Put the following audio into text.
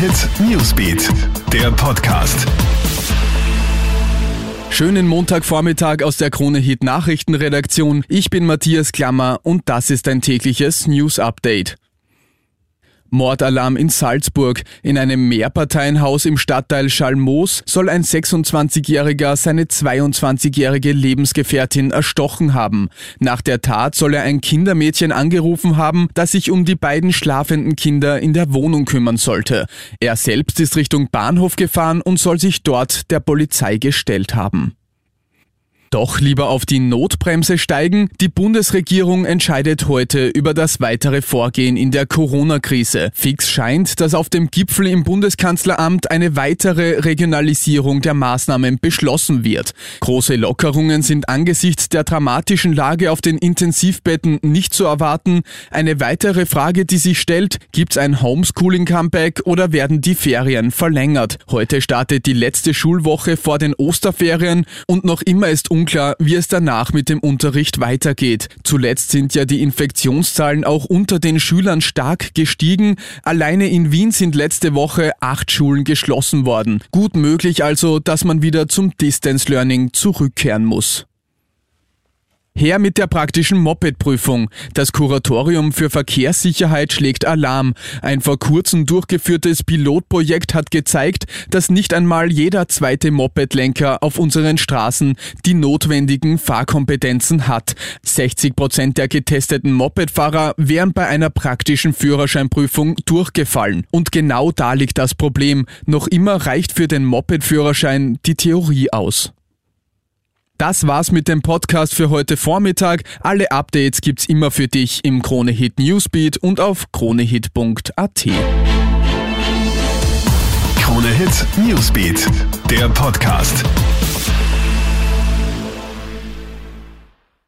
Hit Newsbeat, der Podcast. Schönen Montagvormittag aus der Krone Hit Nachrichtenredaktion. Ich bin Matthias Klammer und das ist ein tägliches News Update. Mordalarm in Salzburg. In einem Mehrparteienhaus im Stadtteil Schalmoos soll ein 26-Jähriger seine 22-jährige Lebensgefährtin erstochen haben. Nach der Tat soll er ein Kindermädchen angerufen haben, das sich um die beiden schlafenden Kinder in der Wohnung kümmern sollte. Er selbst ist Richtung Bahnhof gefahren und soll sich dort der Polizei gestellt haben. Doch lieber auf die Notbremse steigen. Die Bundesregierung entscheidet heute über das weitere Vorgehen in der Corona-Krise. Fix scheint, dass auf dem Gipfel im Bundeskanzleramt eine weitere Regionalisierung der Maßnahmen beschlossen wird. Große Lockerungen sind angesichts der dramatischen Lage auf den Intensivbetten nicht zu erwarten. Eine weitere Frage, die sich stellt, gibt es ein Homeschooling-Comeback oder werden die Ferien verlängert? Heute startet die letzte Schulwoche vor den Osterferien und noch immer ist unklar, wie es danach mit dem Unterricht weitergeht. Zuletzt sind ja die Infektionszahlen auch unter den Schülern stark gestiegen. Alleine in Wien sind letzte Woche acht Schulen geschlossen worden. Gut möglich also, dass man wieder zum Distance Learning zurückkehren muss. Her mit der praktischen Moped-Prüfung. Das Kuratorium für Verkehrssicherheit schlägt Alarm. Ein vor kurzem durchgeführtes Pilotprojekt hat gezeigt, dass nicht einmal jeder zweite Mopedlenker auf unseren Straßen die notwendigen Fahrkompetenzen hat. 60 Prozent der getesteten Mopedfahrer wären bei einer praktischen Führerscheinprüfung durchgefallen. Und genau da liegt das Problem. Noch immer reicht für den Moped-Führerschein die Theorie aus. Das war's mit dem Podcast für heute Vormittag. Alle Updates gibt's immer für dich im Kronehit Newsbeat und auf kronehit.at. Kronehit Newsbeat, der Podcast.